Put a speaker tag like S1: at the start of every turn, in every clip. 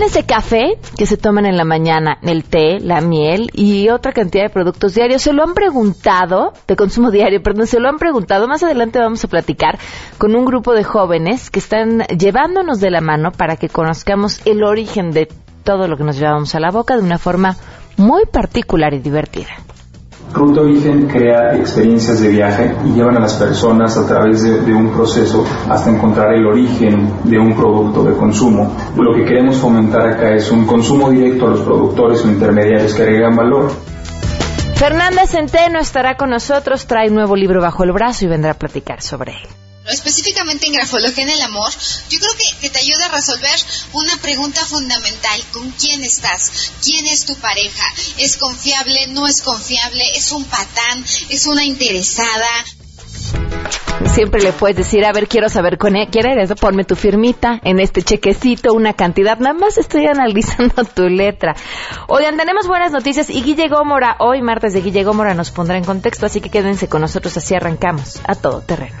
S1: también ese café que se toman en la mañana, el té, la miel y otra cantidad de productos diarios. Se lo han preguntado, de consumo diario, perdón, se lo han preguntado. Más adelante vamos a platicar con un grupo de jóvenes que están llevándonos de la mano para que conozcamos el origen de todo lo que nos llevamos a la boca de una forma muy particular y divertida.
S2: Ruta Origen crea experiencias de viaje y llevan a las personas a través de, un proceso hasta encontrar el origen de un producto de consumo. Lo que queremos fomentar acá es un consumo directo a los productores o intermediarios que agregan valor.
S1: Fernanda Centeno estará con nosotros, trae un nuevo libro bajo el brazo y vendrá a platicar sobre él
S3: específicamente en grafología en el amor, yo creo que, te ayuda a resolver una pregunta fundamental. ¿Con quién estás? ¿Quién es tu pareja? ¿Es confiable? ¿No es confiable? ¿Es un patán? ¿Es una interesada?
S1: Siempre le puedes decir, a ver, quiero saber con ¿quién eres? Ponme tu firmita en este chequecito, una cantidad. Nada más estoy analizando tu letra. Oigan, tenemos buenas noticias y Guille Gómora, hoy martes de Guille Gómora, nos pondrá en contexto, así que quédense con nosotros, así arrancamos a todo terreno.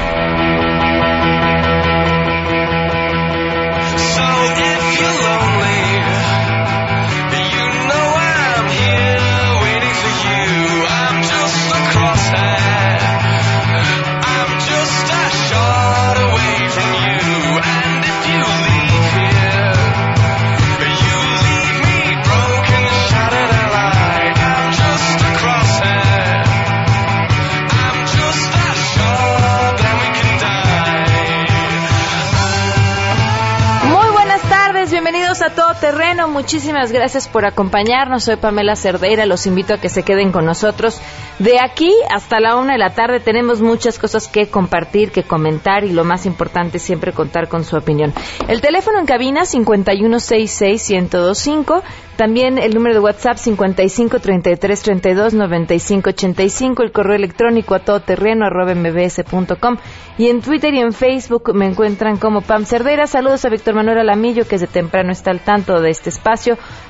S1: Muchísimas gracias por acompañarnos. Soy Pamela Cerdeira. Los invito a que se queden con nosotros. De aquí hasta la una de la tarde tenemos muchas cosas que compartir, que comentar y lo más importante siempre contar con su opinión. El teléfono en cabina 5166125. También el número de WhatsApp 5533329585. El correo electrónico a todoterreno mbs.com. Y en Twitter y en Facebook me encuentran como Pam Cerdeira. Saludos a Víctor Manuel Alamillo que desde temprano está al tanto de este espacio.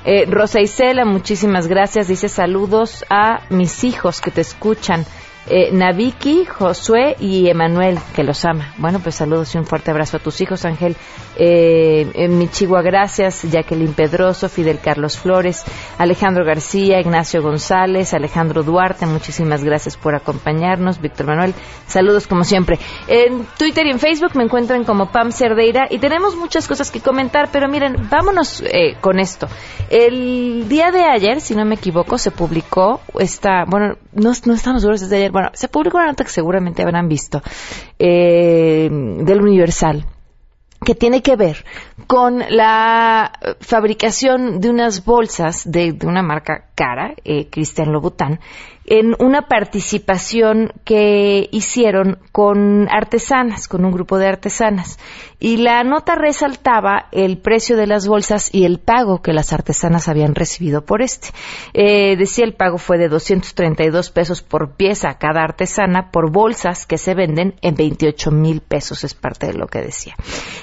S1: Eh, Rosa Isela, muchísimas gracias. Dice saludos a mis hijos que te escuchan. Eh, Naviki, Josué y Emanuel, que los ama. Bueno, pues saludos y un fuerte abrazo a tus hijos, Ángel eh, Michigua Gracias, Jacqueline Pedroso, Fidel Carlos Flores, Alejandro García, Ignacio González, Alejandro Duarte, muchísimas gracias por acompañarnos. Víctor Manuel, saludos como siempre. En Twitter y en Facebook me encuentran como Pam Cerdeira y tenemos muchas cosas que comentar, pero miren, vámonos eh, con esto. El día de ayer, si no me equivoco, se publicó esta, bueno, no, no estamos seguros desde ayer, bueno, se publicó una nota que seguramente habrán visto, eh, del Universal que tiene que ver con la fabricación de unas bolsas de, una marca cara, eh, Cristian Lobután, en una participación que hicieron con artesanas, con un grupo de artesanas. Y la nota resaltaba el precio de las bolsas y el pago que las artesanas habían recibido por este. Eh, decía el pago fue de 232 pesos por pieza cada artesana por bolsas que se venden en 28 mil pesos, es parte de lo que decía.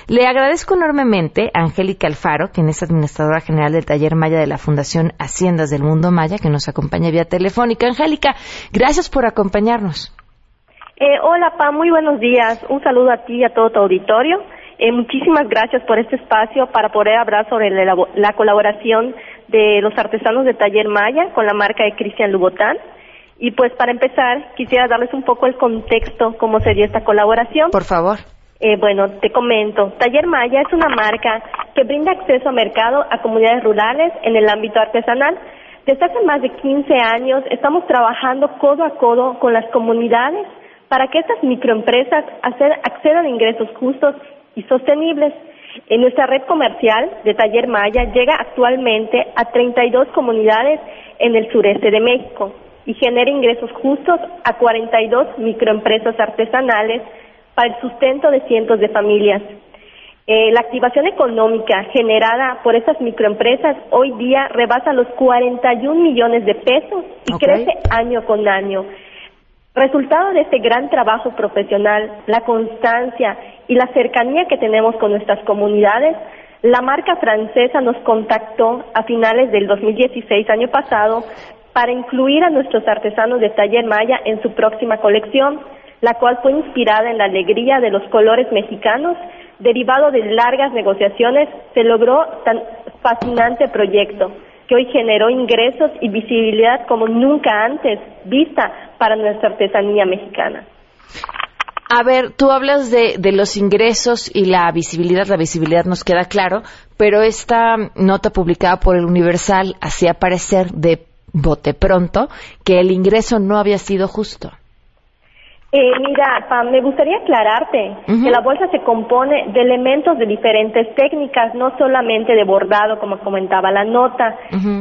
S1: Le agradezco enormemente a Angélica Alfaro, quien es administradora general del taller Maya de la Fundación Haciendas del Mundo Maya, que nos acompaña vía telefónica. Angélica, gracias por acompañarnos.
S4: Eh, hola, Pa, muy buenos días. Un saludo a ti y a todo tu auditorio. Eh, muchísimas gracias por este espacio para poder hablar sobre la, colaboración de los artesanos de Taller Maya con la marca de Cristian Lubotán. Y pues para empezar, quisiera darles un poco el contexto, cómo sería esta colaboración.
S1: Por favor.
S4: Eh, bueno, te comento. Taller Maya es una marca que brinda acceso a mercado a comunidades rurales en el ámbito artesanal. Desde hace más de 15 años estamos trabajando codo a codo con las comunidades para que estas microempresas accedan a ingresos justos y sostenibles. En nuestra red comercial de Taller Maya llega actualmente a 32 comunidades en el sureste de México y genera ingresos justos a 42 microempresas artesanales para el sustento de cientos de familias. Eh, la activación económica generada por estas microempresas hoy día rebasa los 41 millones de pesos y crece año con año. Resultado de este gran trabajo profesional, la constancia y la cercanía que tenemos con nuestras comunidades, la marca francesa nos contactó a finales del 2016, año pasado, para incluir a nuestros artesanos de taller maya en su próxima colección, la cual fue inspirada en la alegría de los colores mexicanos, derivado de largas negociaciones, se logró tan fascinante proyecto que hoy generó ingresos y visibilidad como nunca antes vista para nuestra artesanía mexicana.
S1: A ver, tú hablas de, de, los ingresos y la visibilidad. La visibilidad nos queda claro, pero esta nota publicada por el Universal hacía parecer de bote pronto que el ingreso no había sido justo.
S4: Eh, mira, Pam, me gustaría aclararte que la bolsa se compone de elementos de diferentes técnicas, no solamente de bordado, como comentaba la nota.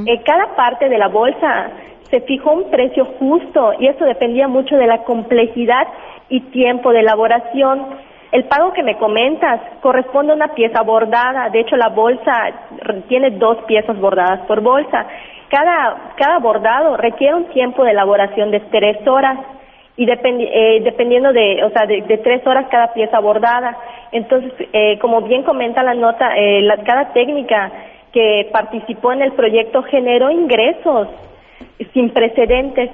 S4: eh, cada parte de la bolsa se fijó un precio justo y eso dependía mucho de la complejidad y tiempo de elaboración. El pago que me comentas corresponde a una pieza bordada. De hecho, la bolsa tiene dos piezas bordadas por bolsa. Cada, cada bordado requiere un tiempo de elaboración de tres horas y eh, dependiendo de, o sea, de, tres horas cada pieza bordada. Entonces, eh, como bien comenta la nota, eh, la, cada técnica que participó en el proyecto generó ingresos sin precedentes.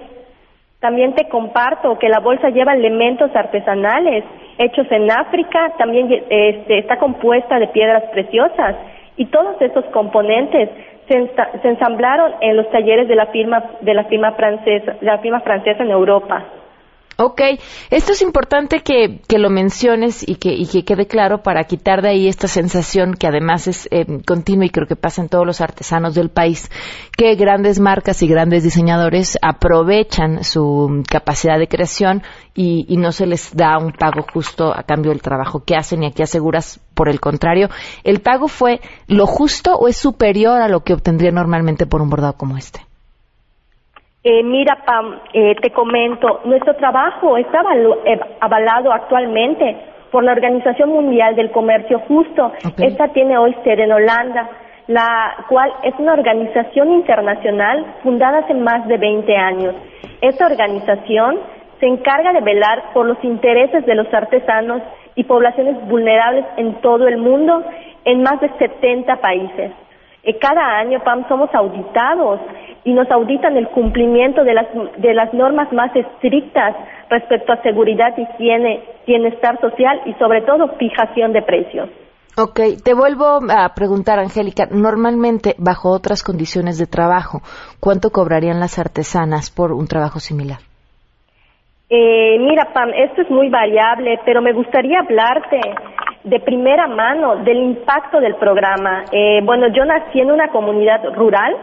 S4: También te comparto que la bolsa lleva elementos artesanales hechos en África, también este, está compuesta de piedras preciosas y todos esos componentes se, se ensamblaron en los talleres de la firma de la firma francesa, de la firma francesa en Europa.
S1: Ok, esto es importante que, que lo menciones y que, y que, quede claro para quitar de ahí esta sensación que además es eh, continua y creo que pasa en todos los artesanos del país, que grandes marcas y grandes diseñadores aprovechan su capacidad de creación y, y no se les da un pago justo a cambio del trabajo que hacen y aquí aseguras por el contrario, ¿el pago fue lo justo o es superior a lo que obtendría normalmente por un bordado como este?
S4: Eh, mira, Pam, eh, te comento, nuestro trabajo está eh, avalado actualmente por la Organización Mundial del Comercio Justo. Esta tiene hoy sede en Holanda, la cual es una organización internacional fundada hace más de 20 años. Esta organización se encarga de velar por los intereses de los artesanos y poblaciones vulnerables en todo el mundo, en más de 70 países. Eh, cada año, PAM, somos auditados y nos auditan el cumplimiento de las, de las normas más estrictas respecto a seguridad, higiene, bienestar social y sobre todo fijación de precios.
S1: Ok, te vuelvo a preguntar, Angélica, normalmente bajo otras condiciones de trabajo, ¿cuánto cobrarían las artesanas por un trabajo similar?
S4: Eh, mira, Pam, esto es muy variable, pero me gustaría hablarte de primera mano del impacto del programa. Eh, bueno, yo nací en una comunidad rural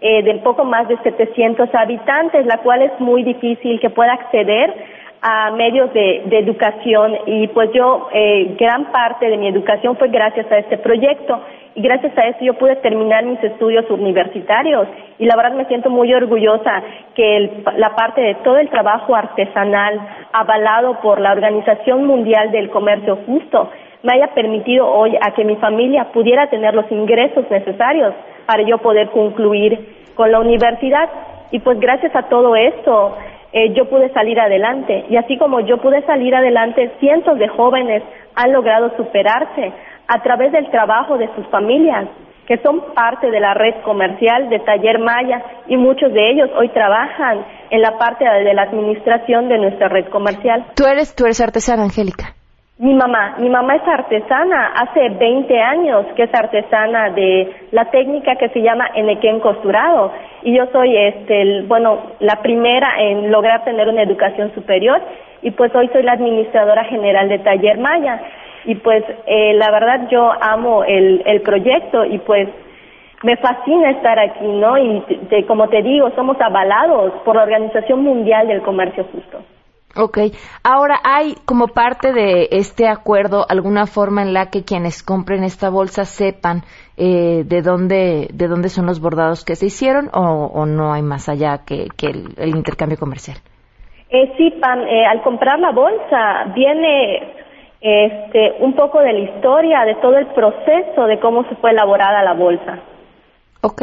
S4: eh, de poco más de 700 habitantes, la cual es muy difícil que pueda acceder a medios de, educación y pues yo eh, gran parte de mi educación fue gracias a este proyecto. Y gracias a eso yo pude terminar mis estudios universitarios. Y la verdad me siento muy orgullosa que la parte de todo el trabajo artesanal avalado por la Organización Mundial del Comercio Justo me haya permitido hoy a que mi familia pudiera tener los ingresos necesarios para yo poder concluir con la universidad. Y pues gracias a todo esto eh, yo pude salir adelante. Y así como yo pude salir adelante, cientos de jóvenes han logrado superarse a través del trabajo de sus familias, que son parte de la red comercial de Taller Maya y muchos de ellos hoy trabajan en la parte de la administración de nuestra red comercial.
S1: Tú eres, tú eres artesana, Angélica.
S4: Mi mamá, mi mamá es artesana, hace 20 años que es artesana de la técnica que se llama enequén costurado y yo soy este, bueno, la primera en lograr tener una educación superior y pues hoy soy la administradora general de Taller Maya y pues eh, la verdad yo amo el, el proyecto y pues me fascina estar aquí, ¿no? Y como te digo, somos avalados por la Organización Mundial del Comercio Justo.
S1: Ok. Ahora, ¿hay como parte de este acuerdo alguna forma en la que quienes compren esta bolsa sepan eh, de dónde de dónde son los bordados que se hicieron o, no hay más allá que, el, intercambio comercial?
S4: Eh, sí, Pam, eh, al comprar la bolsa viene este, un poco de la historia, de todo el proceso de cómo se fue elaborada la bolsa.
S1: Ok.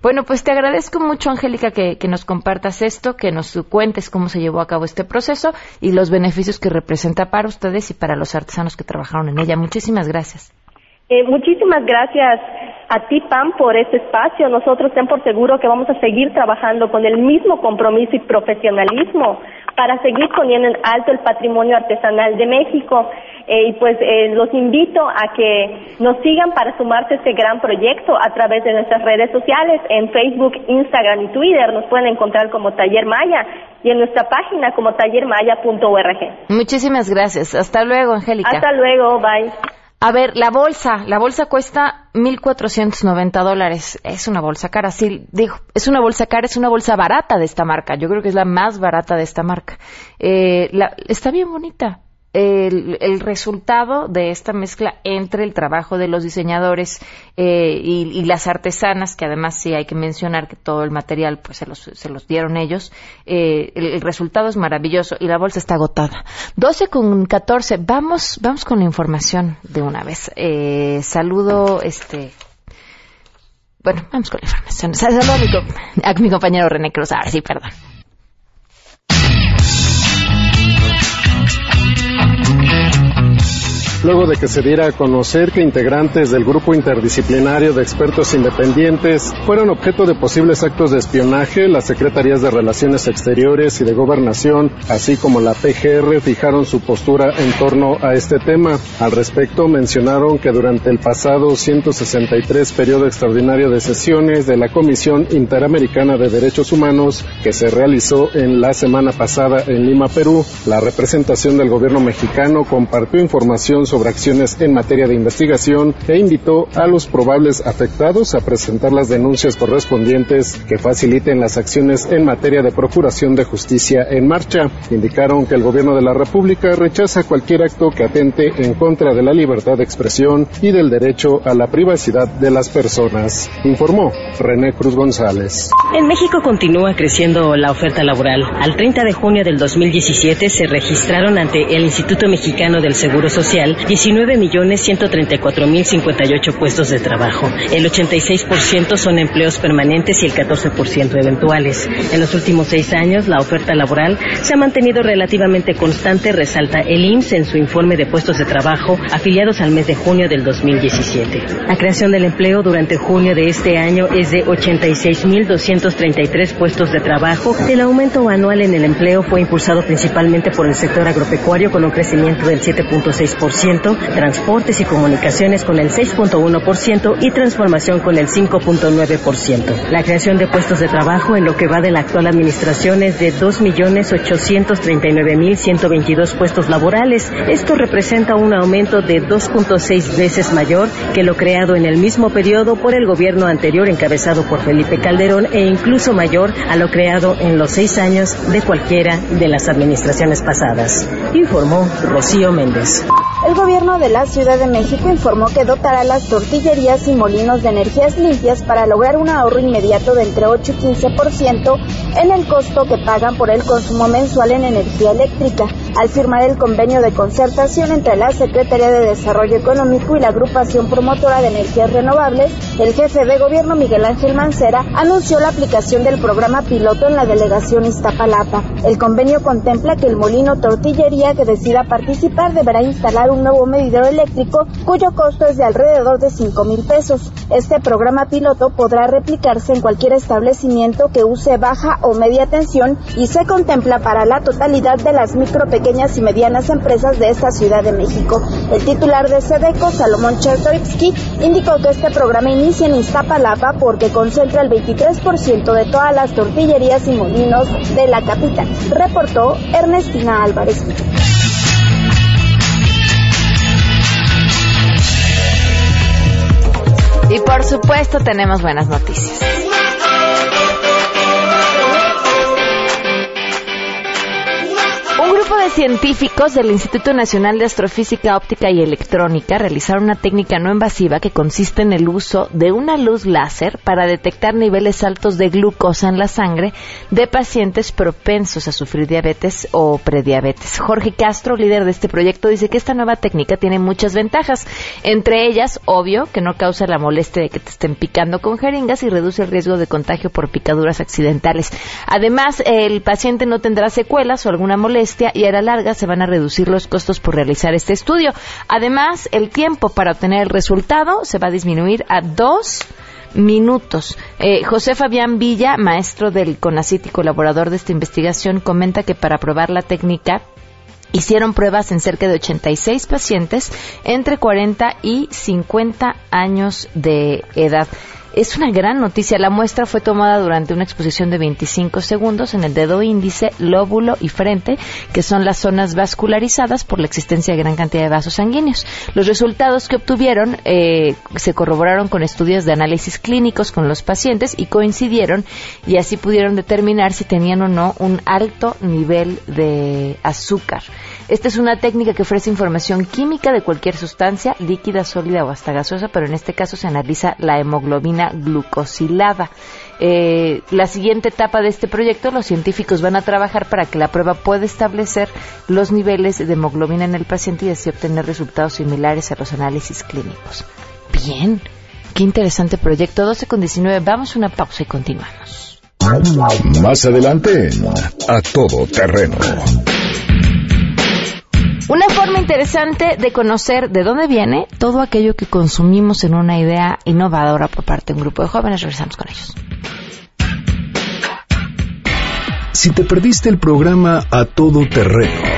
S1: Bueno, pues te agradezco mucho, Angélica, que, nos compartas esto, que nos cuentes cómo se llevó a cabo este proceso y los beneficios que representa para ustedes y para los artesanos que trabajaron en ella. Muchísimas gracias.
S4: Eh, muchísimas gracias a ti, Pam, por este espacio. Nosotros ten por seguro que vamos a seguir trabajando con el mismo compromiso y profesionalismo para seguir poniendo en alto el patrimonio artesanal de México. Eh, y pues eh, los invito a que nos sigan para sumarse a este gran proyecto a través de nuestras redes sociales, en Facebook, Instagram y Twitter. Nos pueden encontrar como Taller Maya y en nuestra página como tallermaya.org.
S1: Muchísimas gracias. Hasta luego, Angélica.
S4: Hasta luego, bye.
S1: A ver, la bolsa, la bolsa cuesta 1.490 dólares. Es una bolsa cara, sí, digo, es una bolsa cara, es una bolsa barata de esta marca. Yo creo que es la más barata de esta marca. Eh, la, está bien bonita, el, resultado de esta mezcla entre el trabajo de los diseñadores eh, y, las artesanas, que además sí hay que mencionar que todo el material pues se los, se los dieron ellos, eh, el, resultado es maravilloso y la bolsa está agotada. 12 con 14, vamos, vamos con la información de una vez. Eh, saludo, este, bueno, vamos con la información. Saludo a mi, a mi compañero René Cruz, ahora sí, perdón.
S5: Luego de que se diera a conocer que integrantes del grupo interdisciplinario de expertos independientes fueron objeto de posibles actos de espionaje, las Secretarías de Relaciones Exteriores y de Gobernación, así como la PGR, fijaron su postura en torno a este tema. Al respecto, mencionaron que durante el pasado 163 periodo extraordinario de sesiones de la Comisión Interamericana de Derechos Humanos, que se realizó en la semana pasada en Lima, Perú, la representación del gobierno mexicano compartió información sobre acciones en materia de investigación e invitó a los probables afectados a presentar las denuncias correspondientes que faciliten las acciones en materia de procuración de justicia en marcha. Indicaron que el gobierno de la República rechaza cualquier acto que atente en contra de la libertad de expresión y del derecho a la privacidad de las personas, informó René Cruz González.
S6: En México continúa creciendo la oferta laboral. Al 30 de junio del 2017 se registraron ante el Instituto Mexicano del Seguro Social 19.134.058 puestos de trabajo. El 86% son empleos permanentes y el 14% eventuales. En los últimos seis años, la oferta laboral se ha mantenido relativamente constante, resalta el IMSS en su informe de puestos de trabajo afiliados al mes de junio del 2017. La creación del empleo durante junio de este año es de 86.233 puestos de trabajo. El aumento anual en el empleo fue impulsado principalmente por el sector agropecuario con un crecimiento del 7.6% transportes y comunicaciones con el 6.1% y transformación con el 5.9%. La creación de puestos de trabajo en lo que va de la actual administración es de 2.839.122 puestos laborales. Esto representa un aumento de 2.6 veces mayor que lo creado en el mismo periodo por el gobierno anterior encabezado por Felipe Calderón e incluso mayor a lo creado en los seis años de cualquiera de las administraciones pasadas. Informó Rocío Méndez.
S7: El gobierno de la Ciudad de México informó que dotará las tortillerías y molinos de energías limpias para lograr un ahorro inmediato de entre 8 y 15% en el costo que pagan por el consumo mensual en energía eléctrica. Al firmar el convenio de concertación entre la Secretaría de Desarrollo Económico y la Agrupación Promotora de Energías Renovables, el jefe de gobierno Miguel Ángel Mancera anunció la aplicación del programa piloto en la delegación Iztapalapa. El convenio contempla que el molino tortillería que decida participar deberá instalar un nuevo medidor eléctrico cuyo costo es de alrededor de 5 mil pesos. Este programa piloto podrá replicarse en cualquier establecimiento que use baja o media tensión y se contempla para la totalidad de las micro, y medianas empresas de esta Ciudad de México. El titular de SEDECO, Salomón Chertorivsky, indicó que este programa inicia en Iztapalapa porque concentra el 23% de todas las tortillerías y molinos de la capital, reportó Ernestina Álvarez.
S1: Y por supuesto tenemos buenas noticias. Científicos del Instituto Nacional de Astrofísica Óptica y Electrónica realizaron una técnica no invasiva que consiste en el uso de una luz láser para detectar niveles altos de glucosa en la sangre de pacientes propensos a sufrir diabetes o prediabetes. Jorge Castro, líder de este proyecto, dice que esta nueva técnica tiene muchas ventajas, entre ellas, obvio, que no causa la molestia de que te estén picando con jeringas y reduce el riesgo de contagio por picaduras accidentales. Además, el paciente no tendrá secuelas o alguna molestia y hará la larga se van a reducir los costos por realizar este estudio. Además, el tiempo para obtener el resultado se va a disminuir a dos minutos. Eh, José Fabián Villa, maestro del CONACIT y colaborador de esta investigación, comenta que para probar la técnica hicieron pruebas en cerca de 86 pacientes entre 40 y 50 años de edad. Es una gran noticia. La muestra fue tomada durante una exposición de 25 segundos en el dedo índice, lóbulo y frente, que son las zonas vascularizadas por la existencia de gran cantidad de vasos sanguíneos. Los resultados que obtuvieron eh, se corroboraron con estudios de análisis clínicos con los pacientes y coincidieron y así pudieron determinar si tenían o no un alto nivel de azúcar. Esta es una técnica que ofrece información química de cualquier sustancia, líquida, sólida o hasta gaseosa, pero en este caso se analiza la hemoglobina glucosilada. Eh, la siguiente etapa de este proyecto, los científicos van a trabajar para que la prueba pueda establecer los niveles de hemoglobina en el paciente y así obtener resultados similares a los análisis clínicos. Bien, qué interesante proyecto. 12 con 19, vamos a una pausa y continuamos.
S8: Más adelante, a todo terreno.
S1: Una forma interesante de conocer de dónde viene todo aquello que consumimos en una idea innovadora por parte de un grupo de jóvenes. Regresamos con ellos.
S8: Si te perdiste el programa A Todo Terreno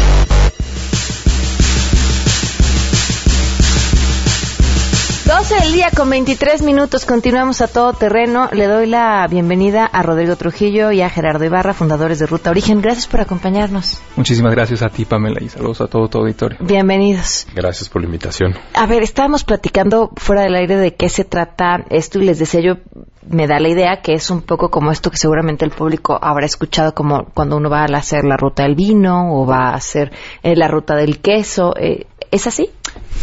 S1: 12 del día con 23 minutos. Continuamos a todo terreno. Le doy la bienvenida a Rodrigo Trujillo y a Gerardo Ibarra, fundadores de Ruta Origen. Gracias por acompañarnos.
S9: Muchísimas gracias a ti, Pamela, y saludos a todo tu auditorio.
S1: Bienvenidos.
S10: Gracias por la invitación.
S1: A ver, estábamos platicando fuera del aire de qué se trata esto y les decía yo, me da la idea que es un poco como esto que seguramente el público habrá escuchado como cuando uno va a hacer la ruta del vino o va a hacer eh, la ruta del queso. Eh, ¿Es así?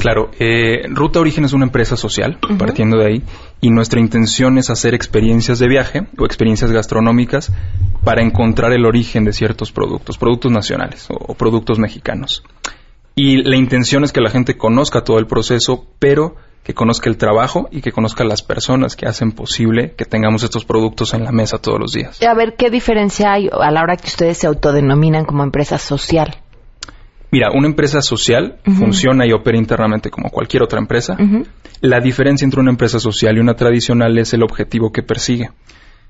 S9: Claro, eh, Ruta Origen es una empresa social, partiendo de ahí, y nuestra intención es hacer experiencias de viaje o experiencias gastronómicas para encontrar el origen de ciertos productos, productos nacionales o, o productos mexicanos. Y la intención es que la gente conozca todo el proceso, pero que conozca el trabajo y que conozca las personas que hacen posible que tengamos estos productos en la mesa todos los días.
S1: A ver, ¿qué diferencia hay a la hora que ustedes se autodenominan como empresa social?
S9: Mira, una empresa social funciona y opera internamente como cualquier otra empresa. La diferencia entre una empresa social y una tradicional es el objetivo que persigue.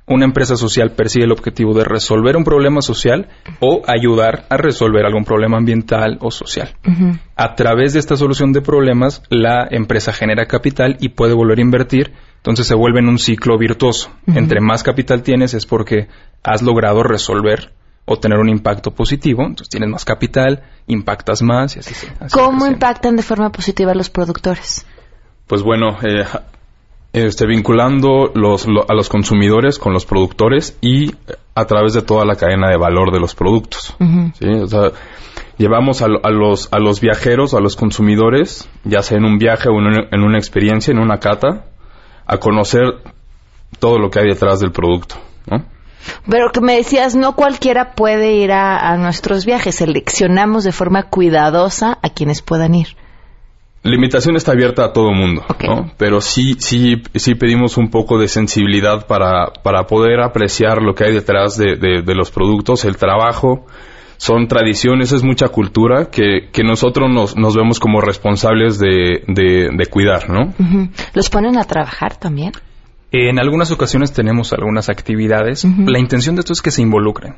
S9: Una empresa social persigue el objetivo de resolver un problema social o ayudar a resolver algún problema ambiental o social. A través de esta solución de problemas, la empresa genera capital y puede volver a invertir, entonces se vuelve en un ciclo virtuoso. Entre más capital tienes es porque has logrado resolver o tener un impacto positivo, entonces tienes más capital, impactas más y así. se- así
S1: ¿Cómo impactan de forma positiva a los productores?
S10: Pues bueno, eh, este, vinculando los, lo- a los consumidores con los productores y a través de toda la cadena de valor de los productos. ¿sí? O sea, llevamos a, a los, a los viajeros, a los consumidores, ya sea en un viaje o en una, en una experiencia, en una cata, a conocer todo lo que hay detrás del producto. ¿no?
S1: Pero que me decías, no cualquiera puede ir a, a nuestros viajes. Seleccionamos de forma cuidadosa a quienes puedan ir.
S10: La invitación está abierta a todo mundo. ¿no? Pero sí, sí, sí pedimos un poco de sensibilidad para, para poder apreciar lo que hay detrás de, de- de los productos, el trabajo. Son tradiciones, es mucha cultura que, que nosotros nos, nos vemos como responsables de, de, cuidar, ¿no?
S1: ¿Los ponen a trabajar también?
S9: En algunas ocasiones tenemos algunas actividades. La intención de esto es que se involucren.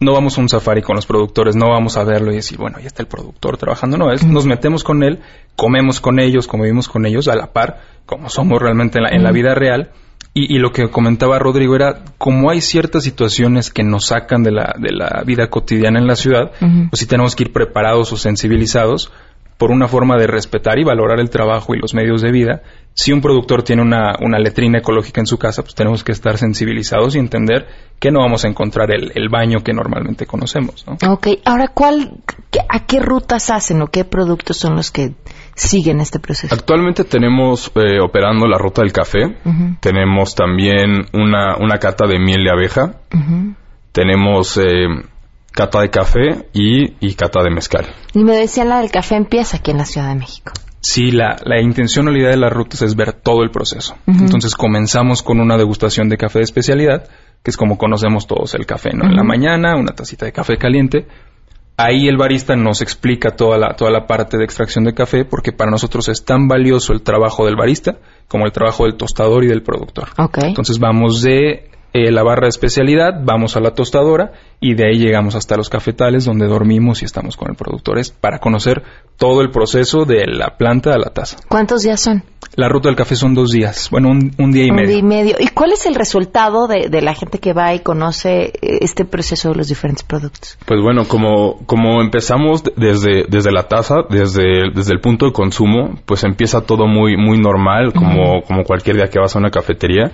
S9: No vamos a un safari con los productores, no vamos a verlo y decir, bueno, ya está el productor trabajando. No, es, nos metemos con él, comemos con ellos, convivimos con ellos a la par, como somos realmente en la, en la vida real. Y, y lo que comentaba Rodrigo era, como hay ciertas situaciones que nos sacan de la, de la vida cotidiana en la ciudad, pues sí tenemos que ir preparados o sensibilizados por una forma de respetar y valorar el trabajo y los medios de vida. Si un productor tiene una, una letrina ecológica en su casa, pues tenemos que estar sensibilizados y entender que no vamos a encontrar el, el baño que normalmente conocemos. ¿no?
S1: Ok, ahora, ¿cuál, qué- ¿a qué rutas hacen o qué productos son los que siguen este proceso?
S10: Actualmente tenemos eh, operando la ruta del café. Tenemos también una, una cata de miel de abeja. tenemos eh, cata de café y, y cata de mezcal.
S1: Y me decían la del café empieza aquí en la Ciudad de México.
S9: Sí, la, la intencionalidad de las rutas es ver todo el proceso. Entonces comenzamos con una degustación de café de especialidad, que es como conocemos todos el café, ¿no? En la mañana, una tacita de café caliente. Ahí el barista nos explica toda la, toda la parte de extracción de café, porque para nosotros es tan valioso el trabajo del barista como el trabajo del tostador y del productor.
S1: Ok.
S9: Entonces vamos de eh, la barra de especialidad, vamos a la tostadora y de ahí llegamos hasta los cafetales donde dormimos y estamos con el productor. Es para conocer todo el proceso de la planta a la taza.
S1: ¿Cuántos días son?
S9: La ruta del café son dos días, bueno, un, un día y
S1: Un
S9: medio.
S1: día y medio. ¿Y cuál es el resultado de, de la gente que va y conoce eh, este proceso de los diferentes productos?
S10: Pues bueno, como, como empezamos de- desde, desde la taza, desde, desde el punto de consumo, pues empieza todo muy, muy normal, como, como cualquier día que vas a una cafetería.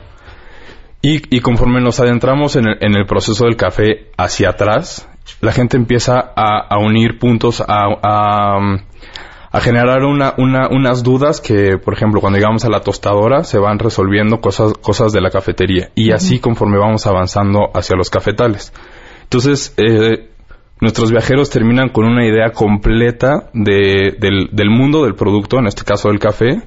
S10: Y, y conforme nos adentramos en el, en el proceso del café hacia atrás, la gente empieza a, a unir puntos, a, a, a generar una, una, unas dudas que, por ejemplo, cuando llegamos a la tostadora se van resolviendo cosas, cosas de la cafetería. Y así conforme vamos avanzando hacia los cafetales. Entonces, eh, nuestros viajeros terminan con una idea completa de, del, del mundo del producto, en este caso del café,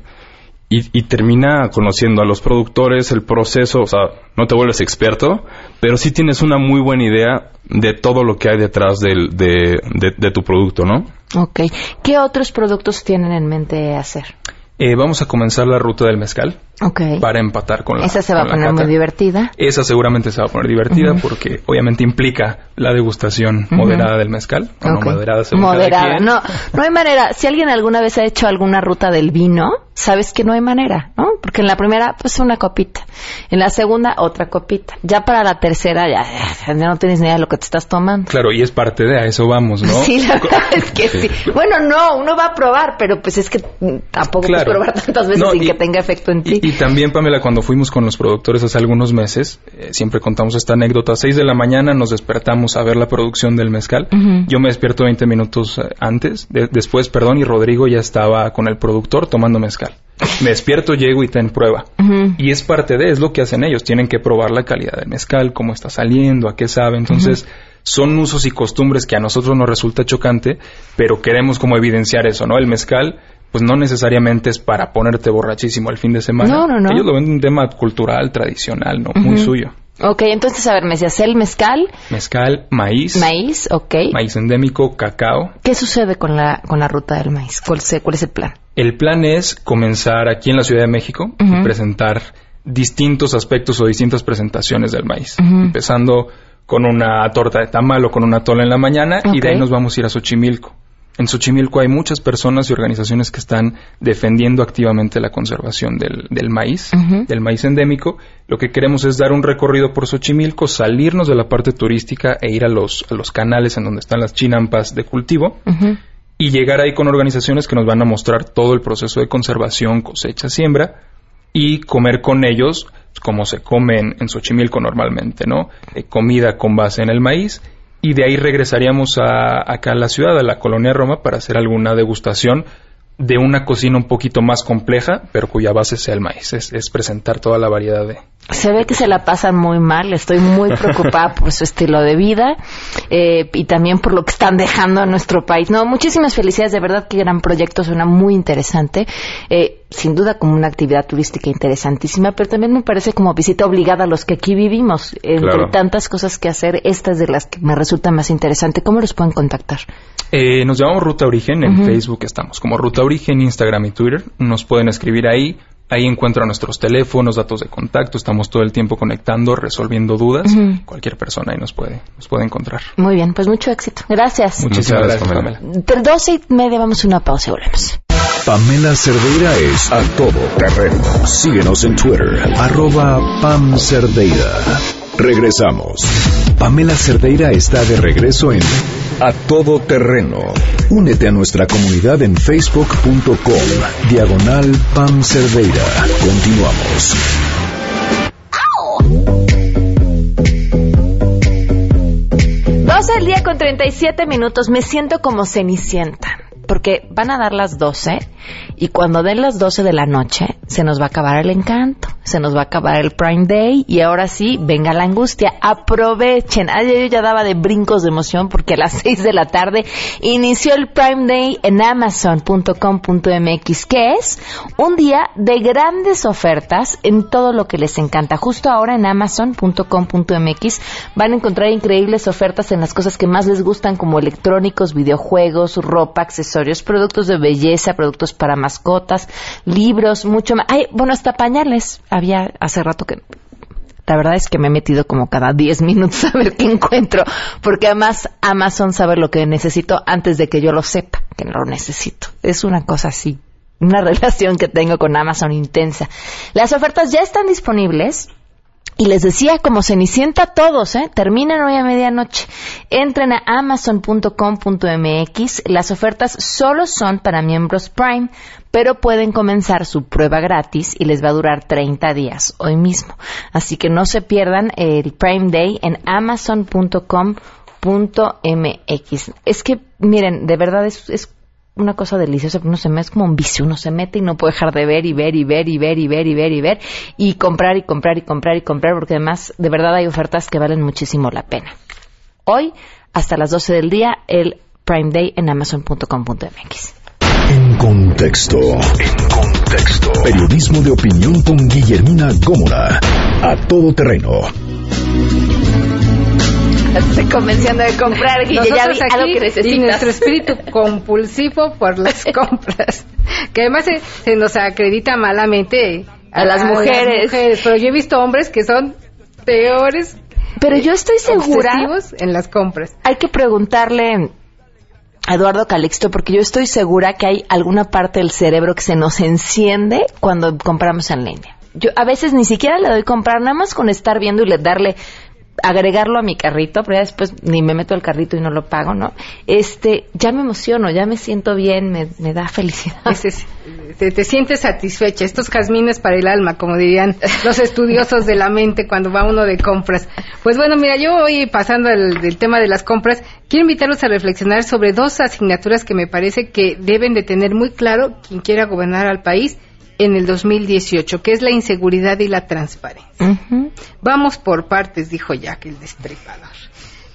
S10: y, y termina conociendo a los productores, el proceso, o sea, no te vuelves experto, pero sí tienes una muy buena idea de todo lo que hay detrás del, de, de- de tu producto, ¿no?
S1: Ok. ¿Qué otros productos tienen en mente hacer?
S9: Eh, vamos a comenzar la ruta del mezcal
S1: Ok.
S9: para empatar con la
S1: Esa se va a poner
S9: cata.
S1: muy divertida.
S9: Esa seguramente se va a poner divertida porque obviamente implica la degustación moderada del mezcal. O
S1: Ok.
S9: no moderada, según cada
S1: Moderada.
S9: quien.
S1: No, no hay manera. Si alguien alguna vez ha hecho alguna ruta del vino, sabes que no hay manera, ¿no? Porque en la primera, pues una copita. En la segunda, otra copita. Ya para la tercera, ya, ya, no tienes ni idea de lo que te estás tomando.
S9: Claro, y es parte de a eso vamos, ¿no?
S1: Sí, la verdad es que sí. Bueno, no, uno va a probar, pero pues es que tampoco
S9: Claro.
S1: puedes probar tantas veces
S9: No,
S1: sin
S9: y-
S1: que tenga efecto en ti.
S9: Y, también, Pamela, cuando fuimos con los productores hace algunos meses, eh, siempre contamos esta anécdota. A 6 de la mañana nos despertamos a ver la producción del mezcal. Yo me despierto 20 minutos eh, antes, de- después, perdón, y Rodrigo ya estaba con el productor tomando mezcal. Me despierto, llego y ten prueba.
S1: Ujú.
S9: Y es parte de, es lo que hacen ellos. Tienen que probar la calidad del mezcal, cómo está saliendo, a qué sabe. Entonces, son usos y costumbres que a nosotros nos resulta chocante, pero queremos como evidenciar eso, ¿no? El mezcal, pues no necesariamente es para ponerte borrachísimo el fin de semana.
S1: No, no, no.
S9: Ellos lo ven un tema cultural, tradicional, ¿no? Muy suyo.
S1: Ok, entonces, a ver, me decías el mezcal,
S9: Mezcal, maíz,
S1: maíz, ok.
S9: maíz endémico, cacao.
S1: ¿Qué sucede con la, con la ruta del maíz? ¿Cuál, se- cuál es el plan?
S9: El plan es comenzar aquí en la Ciudad de México y presentar distintos aspectos o distintas presentaciones del maíz. Empezando con una torta de tamal o con una tola en la mañana y de ahí nos vamos a ir a Xochimilco. En Xochimilco hay muchas personas y organizaciones que están defendiendo activamente la conservación del, del maíz, del maíz endémico. Lo que queremos es dar un recorrido por Xochimilco, salirnos de la parte turística e ir a los, a los canales en donde están las chinampas de cultivo y llegar ahí con organizaciones que nos van a mostrar todo el proceso de conservación, cosecha, siembra y comer con ellos como se come en, en Xochimilco normalmente, ¿no? Eh, comida con base en el maíz y de ahí regresaríamos a, acá a la ciudad, a la colonia Roma, para hacer alguna degustación de una cocina un poquito más compleja, pero cuya base sea el maíz. Es, es presentar toda la variedad de...
S1: Se ve que se la pasan muy mal. Estoy muy preocupada por su estilo de vida eh, y también por lo que están dejando a nuestro país. No, muchísimas felicidades. De verdad, qué gran proyecto. Suena muy interesante. Eh, sin duda, como una actividad turística interesantísima, pero también me parece como visita obligada a los que aquí vivimos. Entre
S10: Claro.
S1: tantas cosas que hacer, esta es de las que me resulta más interesante. ¿Cómo los pueden contactar?
S9: Eh, nos llamamos Ruta Origen, en. Facebook estamos como Ruta Origen, Instagram y Twitter. Nos pueden escribir ahí. Ahí encuentran nuestros teléfonos, datos de contacto. Estamos todo el tiempo conectando, resolviendo dudas. Cualquier persona ahí nos puede, nos puede encontrar.
S1: Muy bien, pues mucho éxito. Gracias.
S9: Muchísimas
S10: gracias,
S9: gracias,
S10: Pamela.
S9: Pamela.
S1: Entre 12 y media vamos a una pausa y volvemos.
S8: Pamela Cerdeira es a todo terreno. Síguenos en Twitter, arroba Pam Cerdeira. Regresamos. Pamela Cerdeira está de regreso en A Todo Terreno. Únete a nuestra comunidad en facebook.com, diagonal Pam Cerdeira. Continuamos.
S1: 12 del día con 37 minutos. Me siento como cenicienta. Porque van a dar las 12 y cuando den las 12 de la noche se nos va a acabar el encanto. se nos va a acabar el Prime Day y ahora sí, venga la angustia, aprovechen. Ayer yo ya daba de brincos de emoción porque a las 6 de la tarde inició el Prime Day en amazon.com.mx, que es un día de grandes ofertas en todo lo que les encanta. Justo ahora en amazon.com.mx van a encontrar increíbles ofertas en las cosas que más les gustan como electrónicos, videojuegos, ropa, accesorios, productos de belleza, productos para mascotas, libros, mucho más. Ay, bueno, hasta pañales había hace rato que la verdad es que me he metido como cada 10 minutos a ver qué encuentro, porque además Amazon sabe lo que necesito antes de que yo lo sepa, que no lo necesito. Es una cosa así, una relación que tengo con Amazon intensa. Las ofertas ya están disponibles y les decía, como Cenicienta todos, ¿eh? terminan hoy a medianoche. Entren a amazon.com.mx. Las ofertas solo son para miembros Prime, pero pueden comenzar su prueba gratis y les va a durar 30 días hoy mismo. Así que no se pierdan el Prime Day en amazon.com.mx. Es que, miren, de verdad es, es una cosa deliciosa, uno se mete, es como un vicio, uno se mete y no puede dejar de ver y ver y ver y ver y ver y ver y ver y comprar y comprar y comprar y comprar porque además de verdad hay ofertas que valen muchísimo la pena. Hoy, hasta las 12 del día, el Prime Day en amazon.com.mx.
S8: En contexto, en contexto. Periodismo de opinión con Guillermina Gómora. A todo terreno
S1: estoy convenciendo de comprar, Guille, ya vi algo que necesitas.
S11: Y nuestro espíritu compulsivo por las compras, que además se, nos acredita malamente
S1: a, las, mujeres.
S11: Pero yo he visto hombres que son peores.
S1: Pero yo estoy segura.
S11: en las compras.
S1: Hay que preguntarle a Eduardo Calixto, porque yo estoy segura que hay alguna parte del cerebro que se nos enciende cuando compramos en línea. Yo a veces ni siquiera le doy comprar, nada más con estar viendo y le darle agregarlo a mi carrito, pero ya después ni me meto al carrito y no lo pago, ¿no? Este, ya me emociono, ya me siento bien, me, da felicidad.
S11: te, te, sientes satisfecha. Estos jazmines para el alma, como dirían los estudiosos de la mente cuando va uno de compras. Pues bueno, mira, yo voy pasando del tema de las compras. Quiero invitarlos a reflexionar sobre dos asignaturas que me parece que deben de tener muy claro quien quiera gobernar al país en el 2018, que es la inseguridad y la transparencia. Vamos por partes, dijo Jack el destripador.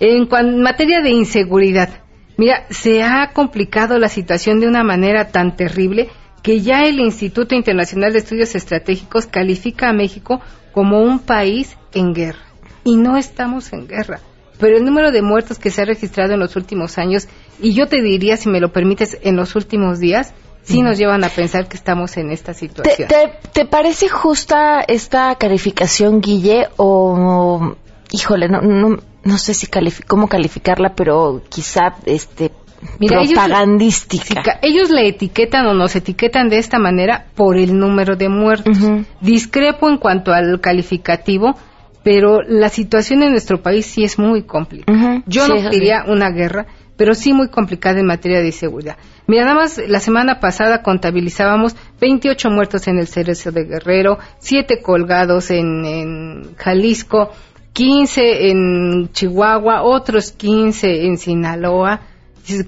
S11: En, en materia de inseguridad, mira, se ha complicado la situación de una manera tan terrible que ya el Instituto Internacional de Estudios Estratégicos califica a México como un país en guerra. Y no estamos en guerra. Pero el número de muertos que se ha registrado en los últimos años, y yo te diría, si me lo permites, en los últimos días, sí nos llevan a pensar que estamos en esta situación.
S1: ¿Te, parece justa esta calificación, Guille? O, híjole, no, no, no sé si cómo calificarla, pero quizá este propagandística.
S11: Ellos, le etiquetan o nos etiquetan de esta manera por el número de muertos. Discrepo en cuanto al calificativo, pero la situación en nuestro país sí es muy complicada. Yo no diría una guerra, pero sí muy complicada en materia de seguridad. Mira, nada más la semana pasada contabilizábamos 28 muertos en el Cerezo de Guerrero, 7 colgados en, Jalisco, 15 en Chihuahua, otros 15 en Sinaloa.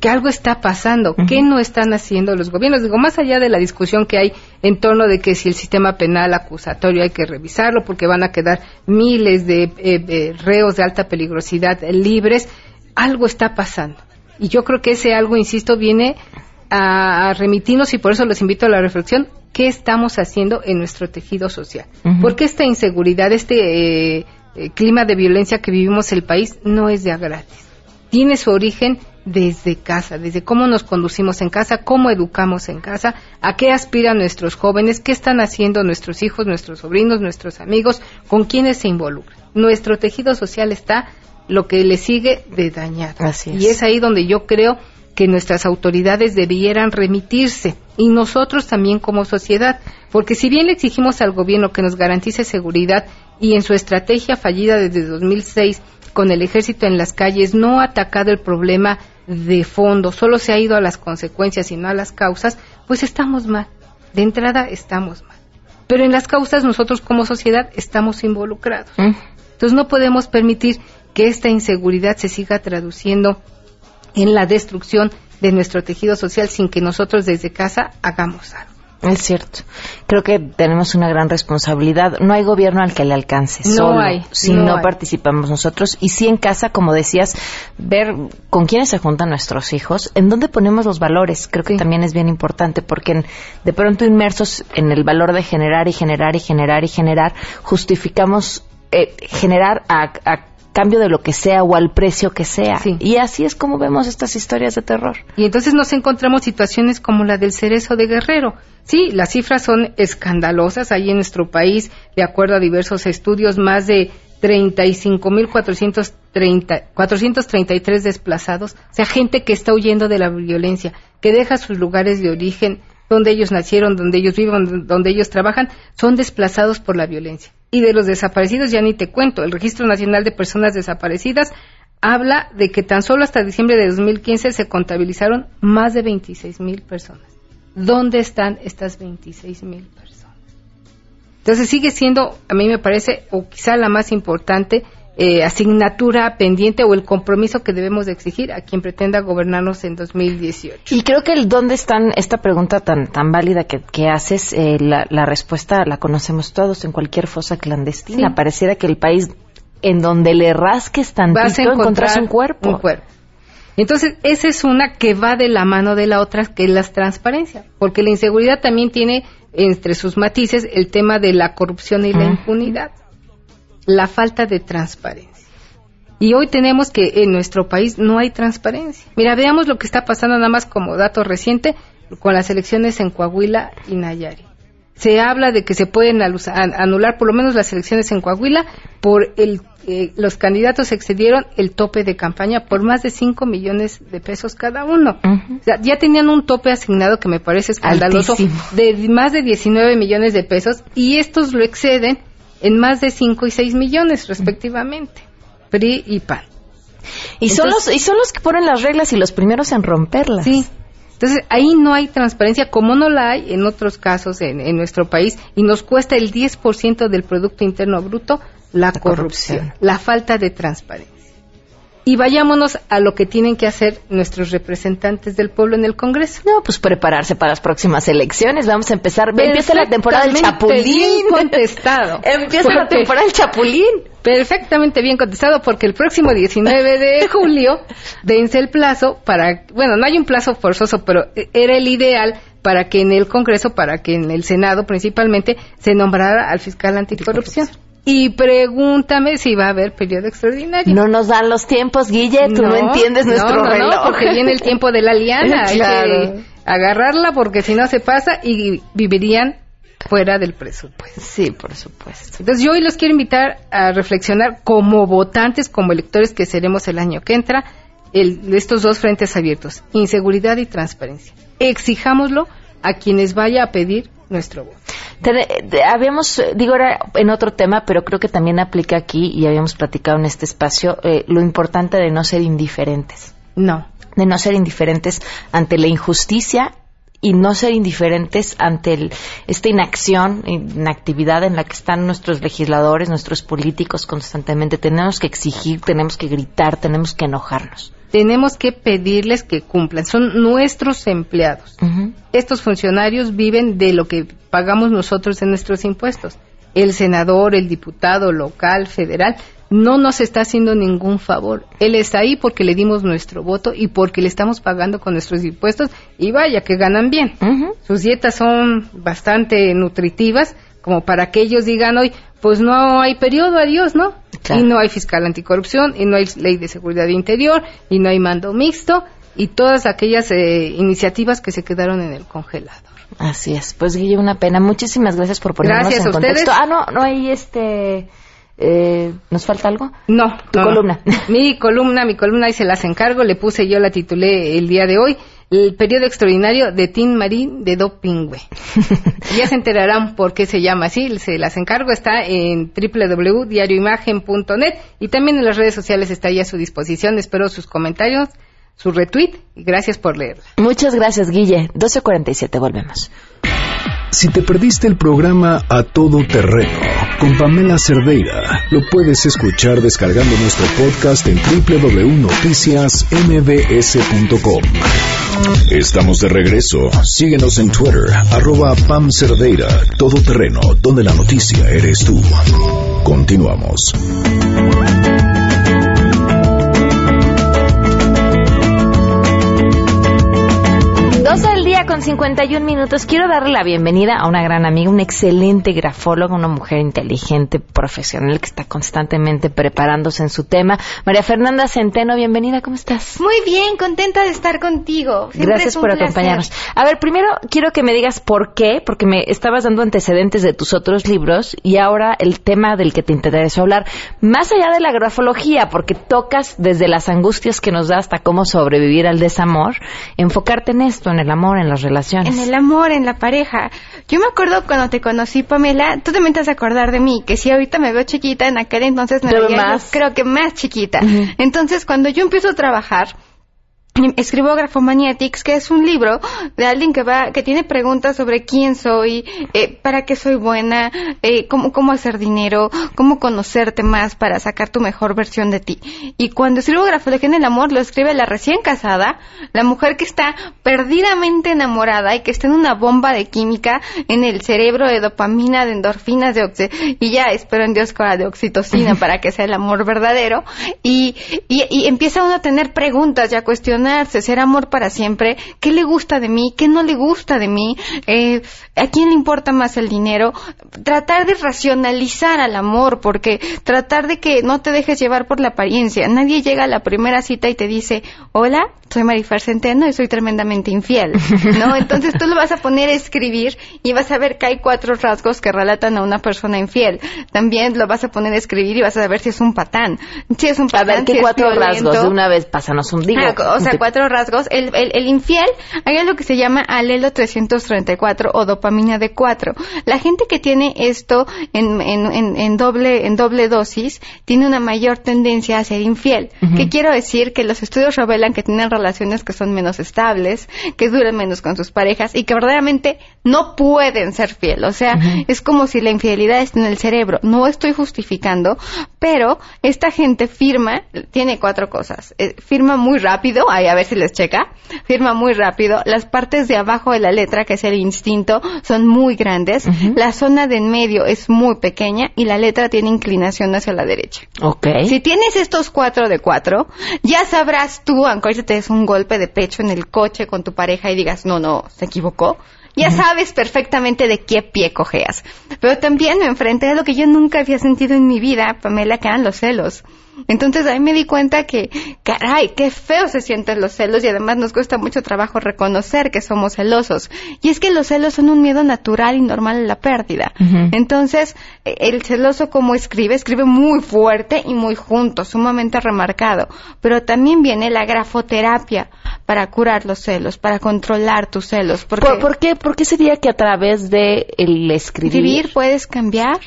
S11: que algo está pasando. ¿Qué no están haciendo los gobiernos? Digo, más allá de la discusión que hay en torno de que si el sistema penal acusatorio hay que revisarlo porque van a quedar miles de eh, reos de alta peligrosidad libres, algo está pasando. Y yo creo que ese algo, insisto, viene a, remitirnos y por eso los invito a la reflexión, ¿qué estamos haciendo en nuestro tejido social? Porque esta inseguridad, este eh, eh, clima de violencia que vivimos en el país no es de gratis. Tiene su origen desde casa, desde cómo nos conducimos en casa, cómo educamos en casa, a qué aspiran nuestros jóvenes, qué están haciendo nuestros hijos, nuestros sobrinos, nuestros amigos, con quiénes se involucran. Nuestro tejido social está lo que le sigue de dañar. Y es ahí donde yo creo que nuestras autoridades debieran remitirse y nosotros también como sociedad, porque si bien le exigimos al gobierno que nos garantice seguridad y en su estrategia fallida desde 2006 con el ejército en las calles no ha atacado el problema de fondo, solo se ha ido a las consecuencias y no a las causas, pues estamos mal. De entrada estamos mal. Pero en las causas nosotros como sociedad estamos involucrados. Mm. Entonces no podemos permitir que esta inseguridad se siga traduciendo en la destrucción de nuestro tejido social sin que nosotros desde casa hagamos algo.
S1: Es cierto. Creo que tenemos una gran responsabilidad. No hay gobierno al que le alcance.
S11: No
S1: solo,
S11: hay.
S1: Si no, participamos nosotros. Y sí en casa, como decías, ver con quiénes se juntan nuestros hijos, en dónde ponemos los valores. Creo que también es bien importante porque de pronto inmersos en el valor de generar y generar y generar y generar, justificamos eh, generar a, a cambio de lo que sea o al precio que sea. Y así es como vemos estas historias de terror.
S11: Y entonces nos encontramos situaciones como la del cerezo de Guerrero. Sí, las cifras son escandalosas ahí en nuestro país, de acuerdo a diversos estudios, más de 35.433 desplazados, o sea, gente que está huyendo de la violencia, que deja sus lugares de origen, donde ellos nacieron, donde ellos viven, donde ellos trabajan, son desplazados por la violencia. Y de los desaparecidos ya ni te cuento. El Registro Nacional de Personas Desaparecidas habla de que tan solo hasta diciembre de 2015 se contabilizaron más de 26 mil personas. ¿Dónde están estas 26 mil personas? Entonces sigue siendo, a mí me parece, o quizá la más importante, eh, asignatura pendiente o el compromiso que debemos de exigir a quien pretenda gobernarnos en 2018.
S1: Y creo que el dónde están esta pregunta tan tan válida que, que haces, eh, la, la, respuesta la conocemos todos en cualquier fosa clandestina. Pareciera que el país en donde le rasques tantito
S11: Vas a encontrar
S1: un cuerpo.
S11: Un cuerpo. Entonces, esa es una que va de la mano de la otra, que es la transparencia, porque la inseguridad también tiene entre sus matices el tema de la corrupción y la impunidad la falta de transparencia. Y hoy tenemos que en nuestro país no hay transparencia. Mira, veamos lo que está pasando nada más como dato reciente con las elecciones en Coahuila y Nayari. Se habla de que se pueden anular por lo menos las elecciones en Coahuila por el eh, los candidatos excedieron el tope de campaña por más de 5 millones de pesos cada uno. ya tenían un tope asignado que me parece escandaloso de más de 19 millones de pesos y estos lo exceden en más de 5 y 6 millones respectivamente, PRI y PAN.
S1: Y, son los, y son los que ponen las reglas y los primeros en romperlas.
S11: Sí. Entonces, ahí no hay transparencia como no la hay en otros casos en, nuestro país y nos cuesta el 10% del Producto Interno Bruto la, corrupción, la falta de transparencia. Y vayámonos a lo que tienen que hacer nuestros representantes del pueblo en el Congreso.
S1: No, pues prepararse para las próximas elecciones. Vamos a empezar. Empieza la temporada del Chapulín.
S11: Bien contestado.
S1: Empieza la temporada del Chapulín.
S11: Perfectamente bien contestado porque el próximo 19 de julio vence el plazo para, bueno, no hay un plazo forzoso, pero era el ideal para que en el Congreso, para que en el Senado principalmente, se nombrara al fiscal anticorrupción. Y pregúntame si va a haber periodo extraordinario.
S1: No nos dan los tiempos, Guille, tú no, entiendes nuestro
S11: no,
S1: reloj.
S11: No, porque viene el tiempo de la liana, hay que agarrarla porque si no se pasa y vivirían fuera del presupuesto.
S1: Sí, por supuesto.
S11: Entonces yo hoy los quiero invitar a reflexionar como votantes, como electores que seremos el año que entra, el, estos dos frentes abiertos, inseguridad y transparencia. Exijámoslo a quienes vaya a pedir nuestro voto.
S1: Habíamos, digo ahora en otro tema, pero creo que también aplica aquí y habíamos platicado en este espacio eh, lo importante de no ser indiferentes.
S11: No.
S1: De no ser indiferentes ante la injusticia y no ser indiferentes ante el, esta inacción, inactividad en la que están nuestros legisladores, nuestros políticos constantemente. Tenemos que exigir, tenemos que gritar, tenemos que enojarnos
S11: tenemos que pedirles que cumplan. Son nuestros empleados. Estos funcionarios viven de lo que pagamos nosotros en nuestros impuestos. El senador, el diputado local, federal, no nos está haciendo ningún favor. Él está ahí porque le dimos nuestro voto y porque le estamos pagando con nuestros impuestos y vaya que ganan bien. Sus dietas son bastante nutritivas como para que ellos digan hoy, pues no hay periodo, adiós, ¿no? Y no hay fiscal anticorrupción, y no hay ley de seguridad interior, y no hay mando mixto, y todas aquellas eh, iniciativas que se quedaron en el congelador.
S1: Así es. Pues Guille, una pena. Muchísimas gracias por ponernos
S11: gracias
S1: en
S11: a
S1: contexto. Ah, no, no hay este... Eh, ¿Nos falta algo?
S11: No.
S1: Tu columna.
S11: Mi columna, mi columna, ahí se las encargo. Le puse, yo la titulé el día de hoy el periodo extraordinario de Tin Marín de Dopingüe. ya se enterarán por qué se llama así, se las encargo, está en www.diarioimagen.net y también en las redes sociales está ahí a su disposición. Espero sus comentarios, su retweet y gracias por leerla.
S1: Muchas gracias, Guille. 12.47, volvemos.
S8: Si te perdiste el programa A Todo Terreno con Pamela Cerdeira lo puedes escuchar descargando nuestro podcast en www.noticiasmbs.com. Estamos de regreso. Síguenos en Twitter, arroba Pam Cerdeira, todo terreno, donde la noticia eres tú. Continuamos.
S1: Con 51 minutos. Quiero darle la bienvenida a una gran amiga, una excelente grafóloga, una mujer inteligente, profesional que está constantemente preparándose en su tema. María Fernanda Centeno, bienvenida, ¿cómo estás?
S12: Muy bien, contenta de estar contigo.
S1: Gracias por acompañarnos. A ver, primero quiero que me digas por qué, porque me estabas dando antecedentes de tus otros libros y ahora el tema del que te interesa hablar, más allá de la grafología, porque tocas desde las angustias que nos da hasta cómo sobrevivir al desamor, enfocarte en esto, en el amor, en las relaciones.
S12: En el amor, en la pareja. Yo me acuerdo cuando te conocí, Pamela, tú te metes a acordar de mí, que si ahorita me veo chiquita, en aquel entonces me veía creo que más chiquita. Entonces, cuando yo empiezo a trabajar, escribo Grafomaniatics, que es un libro de alguien que va, que tiene preguntas sobre quién soy, eh, para qué soy buena, eh, cómo, cómo hacer dinero, cómo conocerte más para sacar tu mejor versión de ti. Y cuando escribo Grafología en el amor, lo escribe la recién casada, la mujer que está perdidamente enamorada y que está en una bomba de química en el cerebro de dopamina, de endorfinas, de y ya espero en Dios que ahora de oxitocina para que sea el amor verdadero. Y, y, empieza uno a tener preguntas y a ser amor para siempre, qué le gusta de mí, qué no le gusta de mí, eh, a quién le importa más el dinero, tratar de racionalizar al amor, porque tratar de que no te dejes llevar por la apariencia. Nadie llega a la primera cita y te dice, hola, soy Marifer Centeno y soy tremendamente infiel, ¿no? Entonces tú lo vas a poner a escribir y vas a ver que hay cuatro rasgos que relatan a una persona infiel. También lo vas a poner a escribir y vas a ver si es un patán. Si es un patán,
S1: a ver, ¿qué cuatro rasgos? De una vez, pásanos un digo.
S12: Ah, o sea, cuatro rasgos. El, el, infiel, hay lo que se llama alelo 334 o dopamina de 4. La gente que tiene esto en, en, en, doble, en doble dosis tiene una mayor tendencia a ser infiel. ¿Qué quiero decir? Que los estudios revelan que tienen relaciones que son menos estables, que duran menos con sus parejas y que verdaderamente no pueden ser fiel. O sea, es como si la infidelidad está en el cerebro. No estoy justificando, pero esta gente firma, tiene cuatro cosas. Eh, firma muy rápido, ahí a ver si les checa, firma muy rápido. Las partes de abajo de la letra, que es el instinto, son muy grandes. La zona de en medio es muy pequeña y la letra tiene inclinación hacia la derecha.
S1: Ok.
S12: Si tienes estos cuatro de cuatro, ya sabrás tú, aunque te des un golpe de pecho en el coche con tu pareja y digas, no, no, se equivocó. Ya sabes perfectamente de qué pie cojeas. Pero también me enfrenté a lo que yo nunca había sentido en mi vida, Pamela, que eran los celos. Entonces ahí me di cuenta que, caray, qué feo se sienten los celos y además nos cuesta mucho trabajo reconocer que somos celosos. Y es que los celos son un miedo natural y normal a la pérdida. Entonces, e, el celoso como escribe, escribe muy fuerte y muy junto, sumamente remarcado. Pero también viene la grafoterapia para curar los celos, para controlar tus celos.
S1: Porque, ¿Por, qué, ¿Por qué sería que a través de el escribir...
S12: escribir puedes cambiar?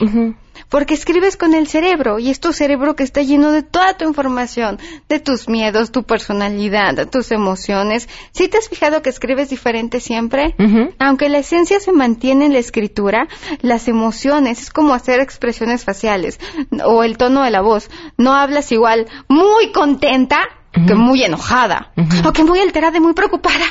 S12: Porque escribes con el cerebro y es tu cerebro que está lleno de toda tu información, de tus miedos, tu personalidad, tus emociones. ¿Sí te has fijado que escribes diferente siempre? Aunque la esencia se mantiene en la escritura, las emociones es como hacer expresiones faciales o el tono de la voz. No hablas igual muy contenta que muy enojada o que muy alterada y muy preocupada.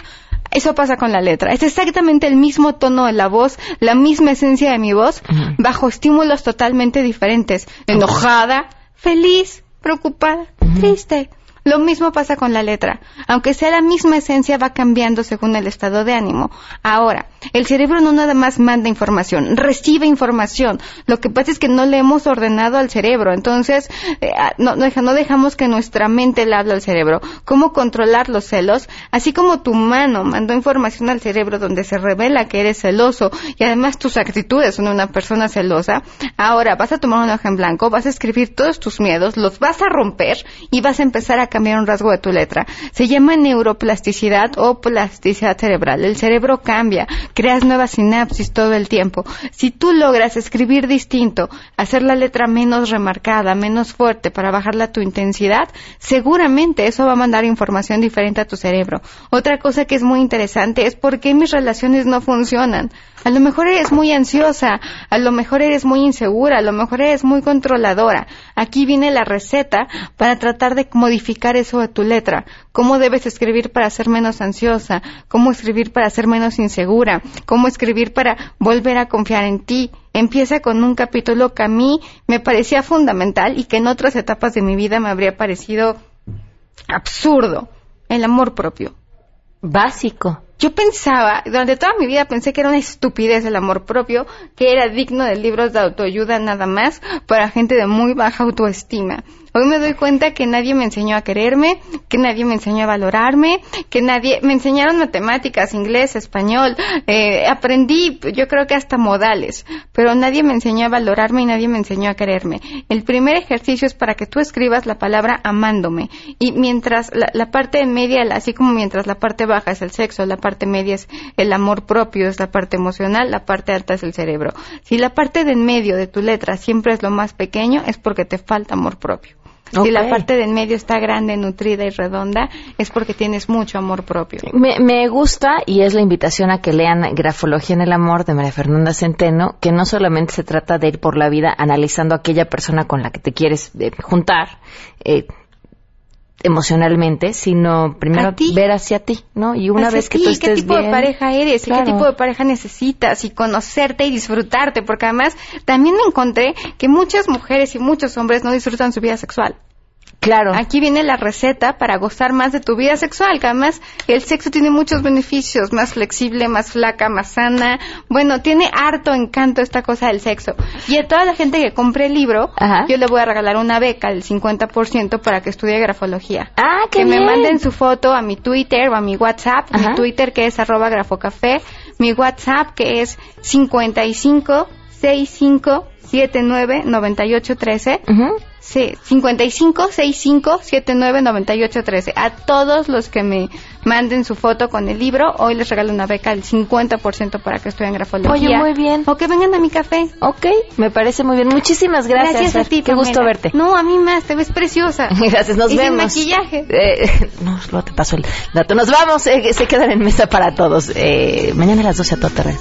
S12: Eso pasa con la letra. Es exactamente el mismo tono de la voz, la misma esencia de mi voz, bajo estímulos totalmente diferentes. Enojada, feliz, preocupada, triste. Lo mismo pasa con la letra. Aunque sea la misma esencia, va cambiando según el estado de ánimo. Ahora, el cerebro no nada más manda información, recibe información. Lo que pasa es que no le hemos ordenado al cerebro. Entonces, eh, ah, no, no, dejamos que nuestra mente le hable al cerebro. ¿Cómo controlar los celos? Así como tu mano mandó información al cerebro donde se revela que eres celoso y además tus actitudes son una persona celosa. Ahora, vas a tomar un hoja en blanco, vas a escribir todos tus miedos, los vas a romper y vas a empezar a cambiar un rasgo de tu letra. Se llama neuroplasticidad o plasticidad cerebral. El cerebro cambia creas nuevas sinapsis todo el tiempo. Si tú logras escribir distinto, hacer la letra menos remarcada, menos fuerte para bajarla tu intensidad, seguramente eso va a mandar información diferente a tu cerebro. Otra cosa que es muy interesante es por qué mis relaciones no funcionan. A lo mejor eres muy ansiosa, a lo mejor eres muy insegura, a lo mejor eres muy controladora. Aquí viene la receta para tratar de modificar eso a tu letra. Cómo debes escribir para ser menos ansiosa, cómo escribir para ser menos insegura, cómo escribir para volver a confiar en ti. Empieza con un capítulo que a mí me parecía fundamental y que en otras etapas de mi vida me habría parecido absurdo. El amor propio.
S1: Básico
S12: yo pensaba, durante toda mi vida pensé que era una estupidez el amor propio, que era digno de libros de autoayuda nada más para gente de muy baja autoestima. Hoy me doy cuenta que nadie me enseñó a quererme, que nadie me enseñó a valorarme, que nadie me enseñaron matemáticas, inglés, español, eh, aprendí, yo creo que hasta modales, pero nadie me enseñó a valorarme y nadie me enseñó a quererme. El primer ejercicio es para que tú escribas la palabra amándome y mientras la, la parte media, así como mientras la parte baja es el sexo, la parte media es el amor propio, es la parte emocional, la parte alta es el cerebro. Si la parte de en medio de tu letra siempre es lo más pequeño, es porque te falta amor propio. Si la parte del medio está grande, nutrida y redonda, es porque tienes mucho amor propio.
S1: Me, gusta y es la invitación a que lean Grafología en el Amor de María Fernanda Centeno, que no solamente se trata de ir por la vida analizando a aquella persona con la que te quieres eh, juntar, eh, emocionalmente, sino primero ver hacia ti, ¿no? Y una vez que tú estés
S12: qué tipo de pareja eres, qué tipo de pareja necesitas y conocerte y disfrutarte, porque además también me encontré que muchas mujeres y muchos hombres no disfrutan su vida sexual.
S1: Claro.
S12: Aquí viene la receta para gozar más de tu vida sexual, que además el sexo tiene muchos beneficios, más flexible, más flaca, más sana. Bueno, tiene harto encanto esta cosa del sexo. Y a toda la gente que compre el libro, yo le voy a regalar una beca del 50% para que estudie grafología.
S1: Ah, qué
S12: Que
S1: me
S12: manden su foto a mi Twitter o a mi WhatsApp, mi Twitter que es arroba grafocafé, mi WhatsApp que es 55 65 79 98 13. Sí, 55 65 79 98 13. A todos los que me manden su foto con el libro, hoy les regalo una beca del 50% para que estudien grafología.
S1: Oye, muy bien.
S12: O que vengan a mi café.
S1: Ok, me parece muy bien. Muchísimas gracias.
S12: Gracias a ti,
S1: Qué gusto verte.
S12: No, a mí más, te ves preciosa.
S1: gracias, nos
S12: y
S1: vemos.
S12: Sin maquillaje.
S1: Eh, no, luego te paso el dato. Nos vamos, eh, se quedan en mesa para todos. Eh, mañana a las 12 a todo terreno.